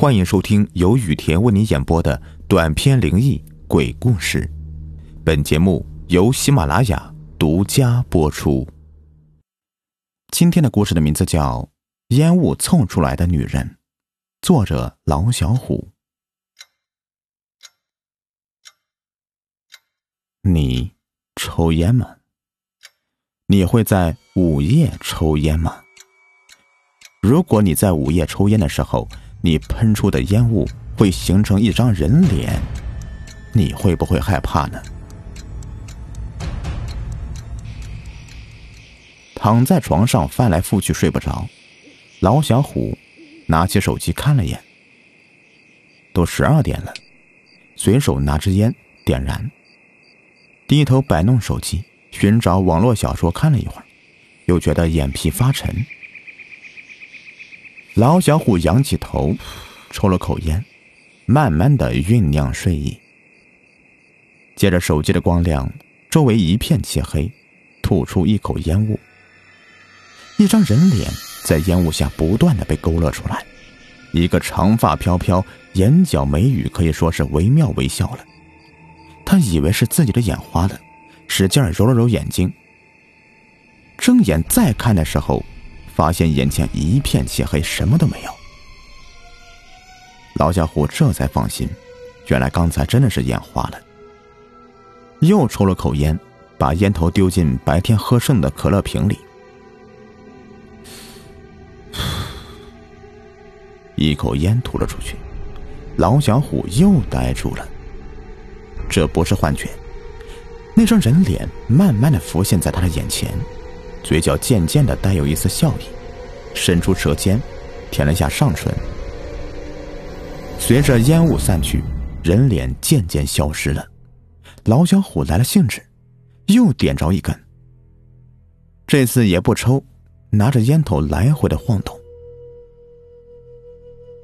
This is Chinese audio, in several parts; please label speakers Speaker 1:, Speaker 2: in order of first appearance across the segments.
Speaker 1: 欢迎收听由雨田为你演播的短篇灵异鬼故事。本节目由喜马拉雅独家播出。今天的故事的名字叫《烟雾凑出来的女人》，作者老小虎。你抽烟吗？你会在午夜抽烟吗？如果你在午夜抽烟的时候，你喷出的烟雾会形成一张人脸，你会不会害怕呢？躺在床上翻来覆去睡不着，老小虎拿起手机看了眼，都十二点了，随手拿支烟点燃，低头摆弄手机，寻找网络小说看了一会儿，又觉得眼皮发沉。老小虎仰起头，抽了口烟，慢慢的酝酿睡意。借着手机的光亮，周围一片漆黑，吐出一口烟雾。一张人脸在烟雾下不断的被勾勒出来，一个长发飘飘、眼角眉宇可以说是惟妙惟肖了。他以为是自己的眼花了，使劲揉了揉眼睛。睁眼再看的时候。发现眼前一片漆黑，什么都没有。老小虎这才放心，原来刚才真的是眼花了。又抽了口烟，把烟头丢进白天喝剩的可乐瓶里，一口烟吐了出去。老小虎又呆住了。这不是幻觉，那张人脸慢慢的浮现在他的眼前。嘴角渐渐的带有一丝笑意，伸出舌尖，舔了下上唇。随着烟雾散去，人脸渐渐消失了。老小虎来了兴致，又点着一根。这次也不抽，拿着烟头来回的晃动。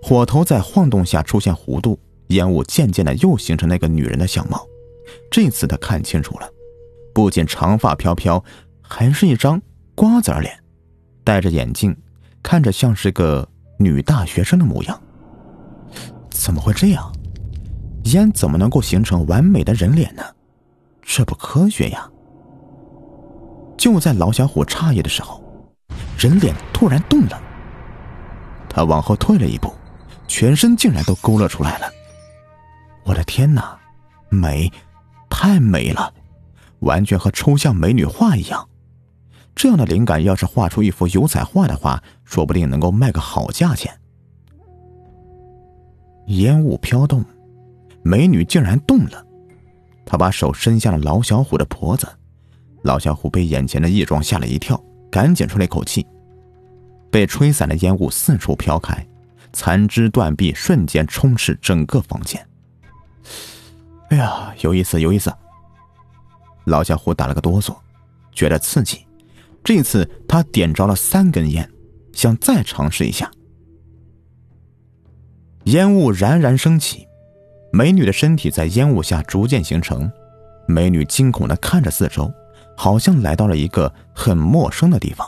Speaker 1: 火头在晃动下出现弧度，烟雾渐渐的又形成那个女人的相貌。这次他看清楚了，不仅长发飘飘。还是一张瓜子脸，戴着眼镜，看着像是个女大学生的模样。怎么会这样？烟怎么能够形成完美的人脸呢？这不科学呀！就在老小虎诧异的时候，人脸突然动了。他往后退了一步，全身竟然都勾勒出来了。我的天哪，美，太美了，完全和抽象美女画一样。这样的灵感，要是画出一幅油彩画的话，说不定能够卖个好价钱。烟雾飘动，美女竟然动了，她把手伸向了老小虎的脖子。老小虎被眼前的异状吓了一跳，赶紧出了一口气。被吹散的烟雾四处飘开，残肢断臂瞬间充斥整个房间。哎呀，有意思，有意思！老小虎打了个哆嗦，觉得刺激。这次他点着了三根烟，想再尝试一下。烟雾冉冉升起，美女的身体在烟雾下逐渐形成。美女惊恐的看着四周，好像来到了一个很陌生的地方。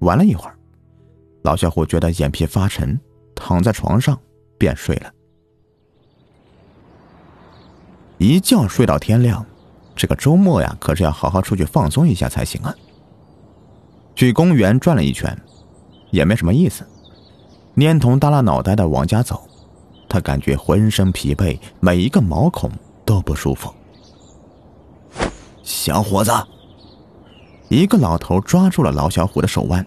Speaker 1: 玩了一会儿，老小虎觉得眼皮发沉，躺在床上便睡了。一觉睡到天亮。这个周末呀，可是要好好出去放松一下才行啊！去公园转了一圈，也没什么意思。蔫头耷拉脑袋的往家走，他感觉浑身疲惫，每一个毛孔都不舒服。小伙子，一个老头抓住了老小虎的手腕，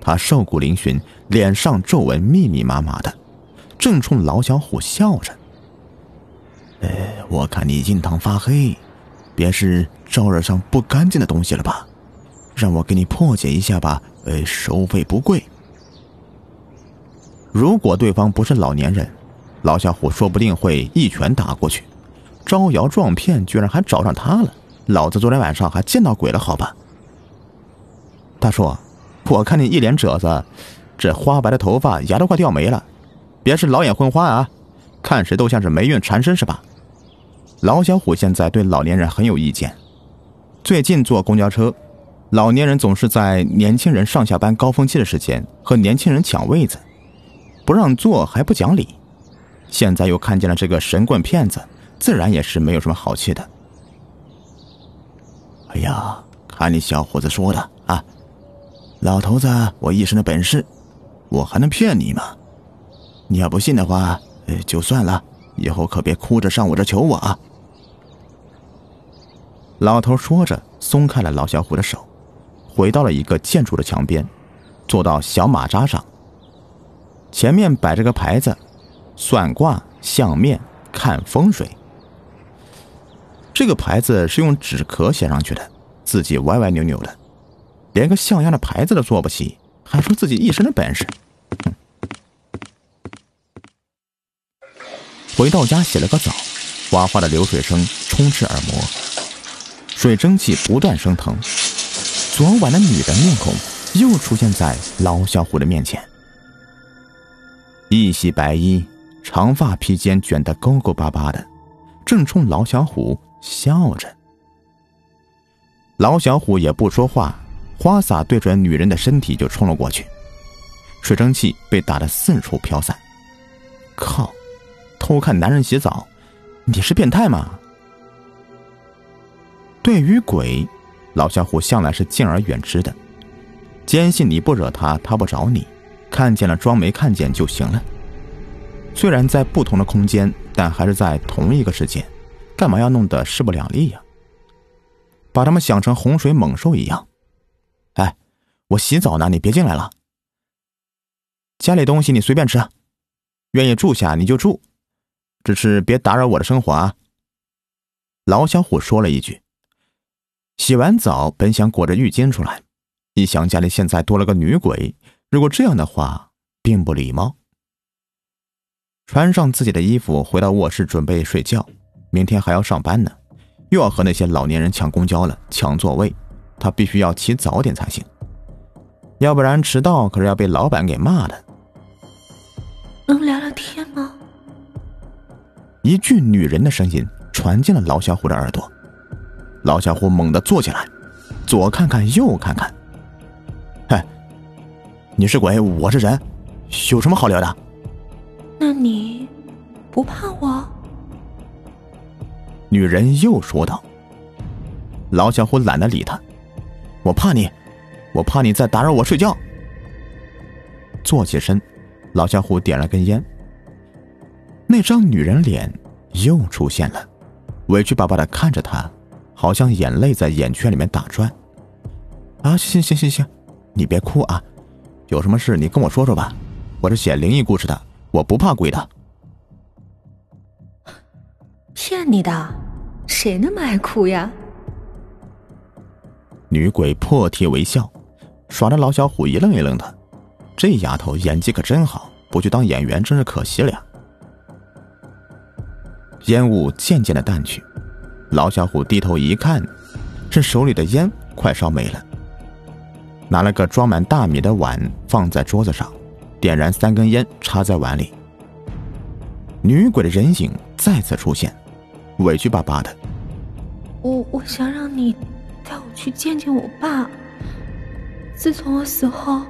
Speaker 1: 他瘦骨嶙峋，脸上皱纹密密麻麻的，正冲老小虎笑着。哎，我看你印堂发黑。别是招惹上不干净的东西了吧？让我给你破解一下吧，呃，收费不贵。如果对方不是老年人，老小虎说不定会一拳打过去。招摇撞骗，居然还找上他了！老子昨天晚上还见到鬼了，好吧？大叔，我看你一脸褶子，这花白的头发，牙都快掉没了。别是老眼昏花啊？看谁都像是霉运缠身是吧？老小虎现在对老年人很有意见。最近坐公交车，老年人总是在年轻人上下班高峰期的时间和年轻人抢位子，不让座还不讲理，现在又看见了这个神棍骗子，自然也是没有什么好气的。哎呀，看你小伙子说的啊，老头子我一身的本事，我还能骗你吗？你要不信的话，就算了，以后可别哭着上我这求我啊。老头说着，松开了老小虎的手，回到了一个建筑的墙边，坐到小马扎上。前面摆着个牌子，算卦、相面、看风水。这个牌子是用纸壳写上去的，字迹歪歪扭扭的，连个像样的牌子都做不起，还说自己一身的本事。回到家洗了个澡，哗哗的流水声充斥耳膜，水蒸气不断升腾。昨晚的女人面孔又出现在老小虎的面前。一袭白衣，长发披肩，卷得勾勾巴巴的，正冲老小虎笑着。老小虎也不说话，花洒对准女人的身体就冲了过去，水蒸气被打得四处飘散。靠！偷看男人洗澡，你是变态吗？对于鬼，老小虎向来是敬而远之的，坚信你不惹他，他不找你。看见了，装没看见就行了。虽然在不同的空间，但还是在同一个世界，干嘛要弄得势不两立呀？把他们想成洪水猛兽一样。哎，我洗澡呢，你别进来了。家里东西你随便吃，愿意住下你就住，只是别打扰我的生活啊。老小虎说了一句。洗完澡，本想裹着浴巾出来，一想家里现在多了个女鬼。如果这样的话，并不礼貌。穿上自己的衣服，回到卧室准备睡觉。明天还要上班呢，又要和那些老年人抢公交了，抢座位。他必须要起早点才行，要不然迟到可是要被老板给骂的。
Speaker 2: 能聊聊天吗？
Speaker 1: 一句女人的声音传进了老小虎的耳朵。老小虎猛地坐起来，左看看，右看看。你是鬼，我是人，有什么好聊的？
Speaker 2: 那你不怕我？
Speaker 1: 女人又说道。老小虎懒得理他，我怕你，我怕你再打扰我睡觉。坐起身，老小虎点了根烟。那张女人脸又出现了，委屈巴巴的看着他，好像眼泪在眼圈里面打转。啊，行行行行行，你别哭啊。有什么事你跟我说说吧，我是写灵异故事的，我不怕鬼的。
Speaker 2: 骗你的，谁那么爱哭呀？
Speaker 1: 女鬼破涕为笑，耍的老小虎一愣一愣的。这丫头演技可真好，不去当演员真是可惜了呀。烟雾渐渐的淡去，老小虎低头一看，这手里的烟快烧没了。拿了个装满大米的碗放在桌子上，点燃三根烟插在碗里。女鬼的人影再次出现，委屈巴巴的：“
Speaker 2: 我我想让你带我去见见我爸。自从我死后，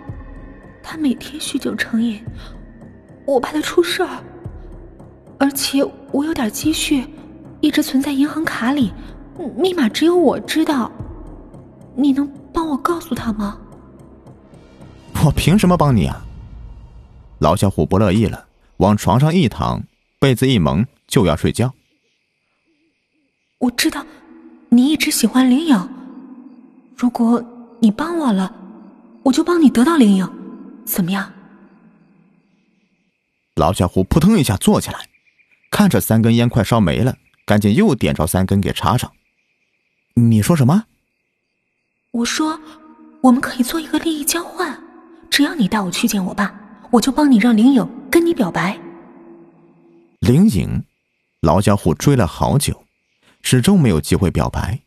Speaker 2: 他每天酗酒成瘾，我怕他出事儿。而且我有点积蓄，一直存在银行卡里，密码只有我知道。你能帮我告诉他吗？”
Speaker 1: 我凭什么帮你啊？老小虎不乐意了，往床上一躺，被子一蒙，就要睡觉。
Speaker 2: 我知道，你一直喜欢灵影。如果你帮我了，我就帮你得到灵影，怎么样？
Speaker 1: 老小虎扑腾一下坐起来，看着三根烟快烧没了，赶紧又点着三根给插上。你说什么？
Speaker 2: 我说，我们可以做一个利益交换。只要你带我去见我爸，我就帮你让灵影跟你表白。
Speaker 1: 灵影，老家伙追了好久，始终没有机会表白。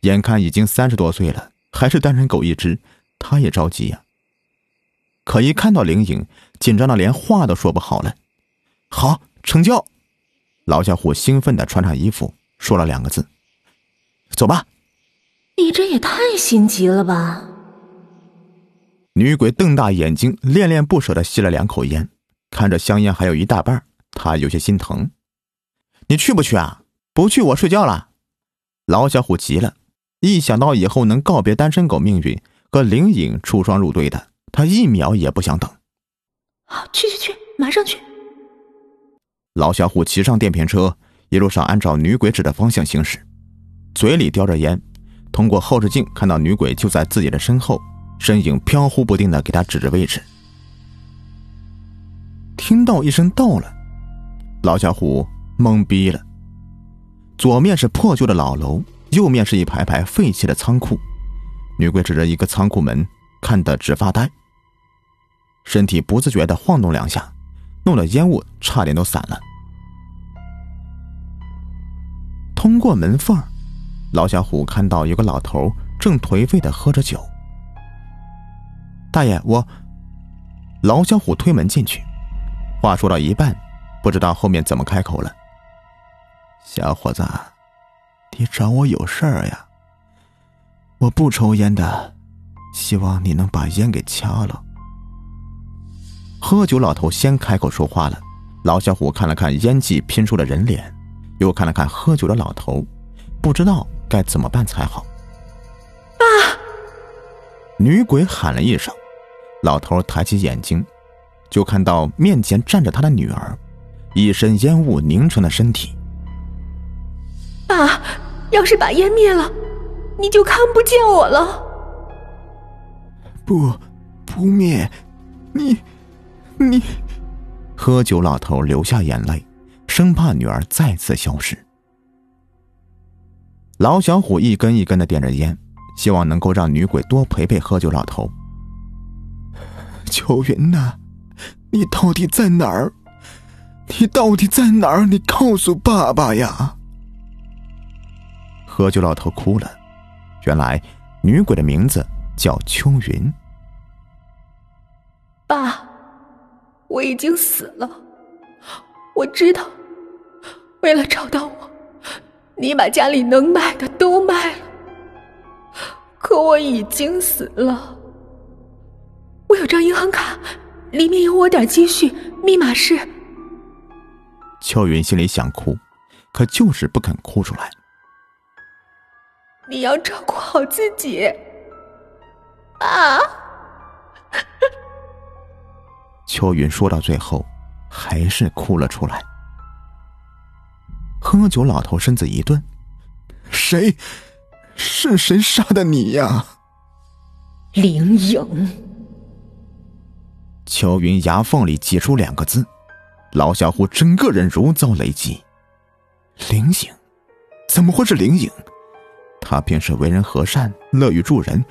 Speaker 1: 眼看已经三十多岁了，还是单身狗一只，他也着急呀。可一看到灵影，紧张的连话都说不好了。好，成交！老小虎兴奋地穿上衣服，说了两个字：“走吧。”
Speaker 2: 你这也太心急了吧！
Speaker 1: 女鬼瞪大眼睛，恋恋不舍地吸了两口烟，看着香烟还有一大半，她有些心疼。你去不去啊？不去我睡觉了。老小虎急了，一想到以后能告别单身狗命运，和灵隐出双入对的，他一秒也不想等。
Speaker 2: 好，去去去，马上去。
Speaker 1: 老小虎骑上电瓶车，一路上按照女鬼指的方向行驶，嘴里叼着烟，通过后视镜看到女鬼就在自己的身后，身影飘忽不定的给他指着位置。听到一声“到了”，老小虎懵逼了。左面是破旧的老楼，右面是一排排废弃的仓库。女鬼指着一个仓库门，看得直发呆，身体不自觉的晃动两下，弄得烟雾差点都散了。通过门缝，老小虎看到有个老头正颓废的喝着酒。大爷，我……老小虎推门进去。话说到一半，不知道后面怎么开口了。小伙子，你找我有事儿呀？我不抽烟的，希望你能把烟给掐了。喝酒老头先开口说话了。老小虎看了看烟气拼出的人脸，又看了看喝酒的老头，不知道该怎么办才好。
Speaker 2: 爸！
Speaker 1: 女鬼喊了一声，老头抬起眼睛。就看到面前站着他的女儿，一身烟雾凝成的身体。
Speaker 2: 爸，要是把烟灭了，你就看不见我了。
Speaker 1: 不，不灭，你，你。喝酒老头流下眼泪，生怕女儿再次消失。老小虎一根一根的点着烟，希望能够让女鬼多陪陪喝酒老头。秋云呐。你到底在哪儿？你到底在哪儿？你告诉爸爸呀！喝酒老头哭了。原来女鬼的名字叫秋云。
Speaker 2: 爸，我已经死了。我知道，为了找到我，你把家里能卖的都卖了。可我已经死了。我有张银行卡。里面有我点积蓄，密码是。
Speaker 1: 秋云心里想哭，可就是不肯哭出来。
Speaker 2: 你要照顾好自己，啊！
Speaker 1: 秋云说到最后，还是哭了出来。喝酒老头身子一顿：“谁？是谁杀的你呀？”
Speaker 2: 灵影。
Speaker 1: 秋云牙缝里挤出两个字，老小虎整个人如遭雷击。灵影，怎么会是灵影？他便是为人和善，乐于助人，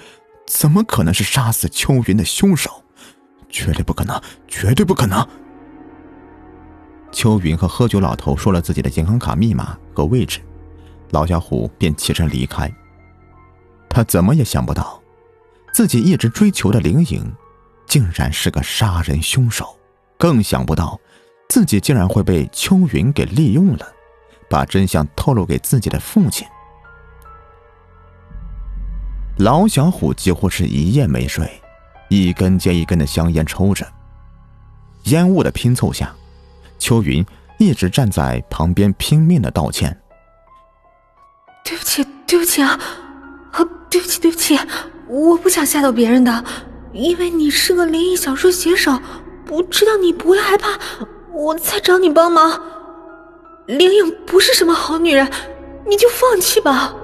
Speaker 1: 怎么可能是杀死秋云的凶手？绝对不可能，绝对不可能！秋云和喝酒老头说了自己的银行卡密码和位置，老小虎便起身离开。他怎么也想不到，自己一直追求的灵影。竟然是个杀人凶手，更想不到自己竟然会被秋云给利用了，把真相透露给自己的父亲。老小虎几乎是一夜没睡，一根接一根的香烟抽着，烟雾的拼凑下，秋云一直站在旁边拼命的道歉：“
Speaker 2: 对不起，对不起啊，啊，对不起，对不起，我不想吓到别人的。”因为你是个灵异小说写手，我知道你不会害怕，我才找你帮忙。灵影不是什么好女人，你就放弃吧。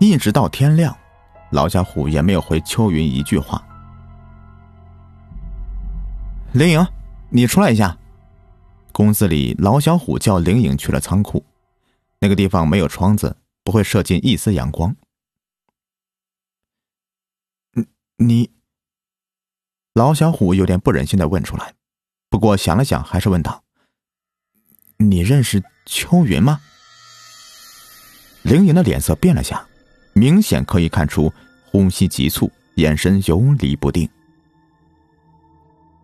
Speaker 1: 一直到天亮，老家虎也没有回秋云一句话。灵影，你出来一下。公司里，老小虎叫灵影去了仓库，那个地方没有窗子，不会射进一丝阳光。你，老小虎有点不忍心的问出来，不过想了想，还是问道：“你认识秋云吗？”凌云的脸色变了下，明显可以看出呼吸急促，眼神游离不定。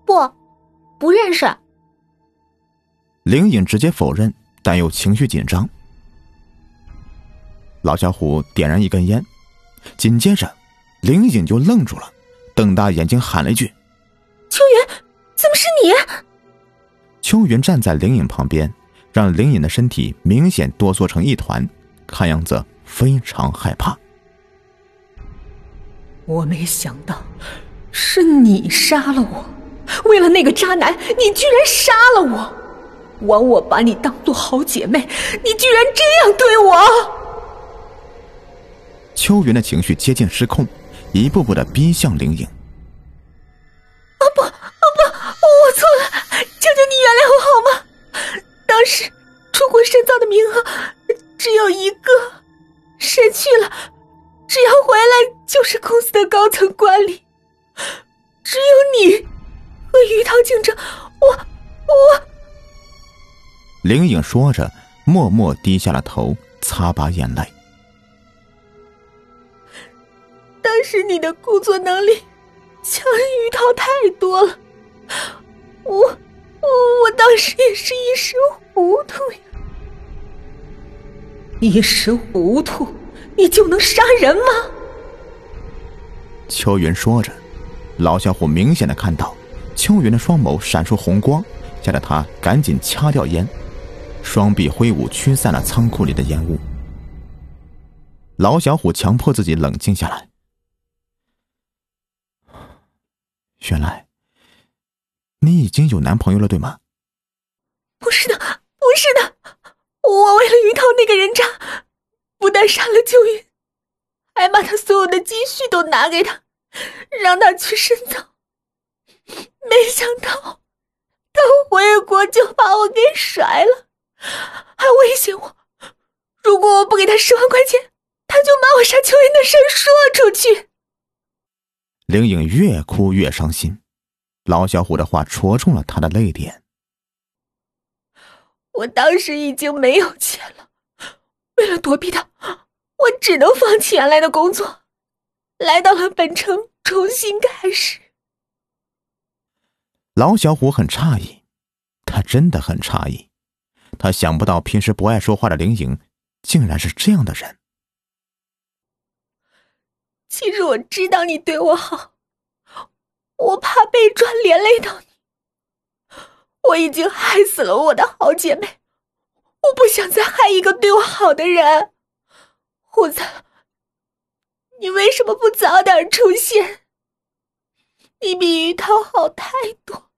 Speaker 2: 不，不认识。
Speaker 1: 灵影直接否认，但又情绪紧张。老小虎点燃一根烟，紧接着。灵隐就愣住了，瞪大眼睛喊了一句：“
Speaker 2: 秋云，怎么是你！
Speaker 1: 秋云站在灵隐旁边，让灵隐的身体明显哆嗦成一团，看样子非常害怕。
Speaker 2: 我没想到，是你杀了我！为了那个渣男，你居然杀了我！枉我把你当做好姐妹，你居然这样对我！
Speaker 1: 秋云的情绪接近失控，一步步的逼向灵影。影说着，默默低下了头，擦把眼泪。
Speaker 2: 当时你的工作能力强于涛太多了，我我我当时也是一时糊涂呀。一时糊涂，你就能杀人吗？
Speaker 1: 秋云说着，老小伙明显的看到秋云的双眸闪烁红光，吓得他赶紧掐掉烟，双臂挥舞驱散了仓库里的烟雾。老小虎强迫自己冷静下来。原来，你已经有男朋友了，对吗？
Speaker 2: 不是的，不是的，我为了于涛那个人渣，不但杀了秋云，还把他所有的积蓄都拿给他，让他去深造。没想到，他回国就把我给甩了，还威胁我，如果我不给他十万块钱，他就把我杀秋云的事说出去。
Speaker 1: 灵影越哭越伤心，老小虎的话戳中了他的泪点。
Speaker 2: 我当时已经没有钱了，为了躲避他，我只能放弃原来的工作，来到了本城重新开始。
Speaker 1: 老小虎很诧异，他真的很诧异，他想不到平时不爱说话的灵影，竟然是这样的人。
Speaker 2: 其实我知道你对我好，我怕被抓连累到你。我已经害死了我的好姐妹，我不想再害一个对我好的人。虎子，你为什么不早点出现？你比于涛好太多。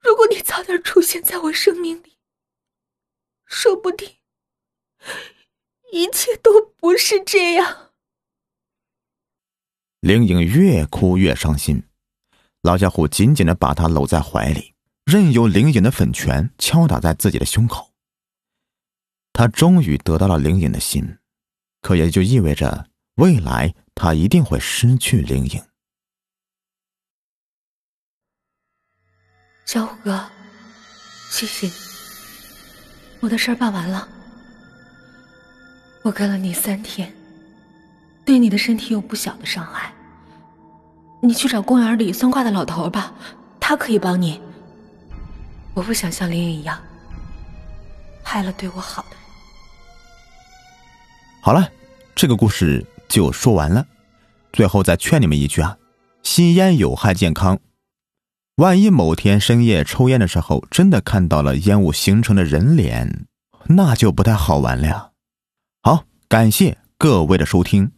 Speaker 2: 如果你早点出现在我生命里，说不定一切都不是这样。
Speaker 1: 灵影越哭越伤心，老家伙紧紧的把她搂在怀里，任由灵影的粉拳敲打在自己的胸口。他终于得到了灵影的心，可也就意味着未来他一定会失去灵影。
Speaker 2: 小虎哥，谢谢你，我的事儿办完了。我跟了你三天。对你的身体有不小的伤害，你去找公园里算卦的老头吧，他可以帮你。我不想像林影一样，害了对我好的。
Speaker 1: 好了，这个故事就说完了。最后再劝你们一句啊，吸烟有害健康。万一某天深夜抽烟的时候，真的看到了烟雾形成的人脸，那就不太好玩了。好，感谢各位的收听。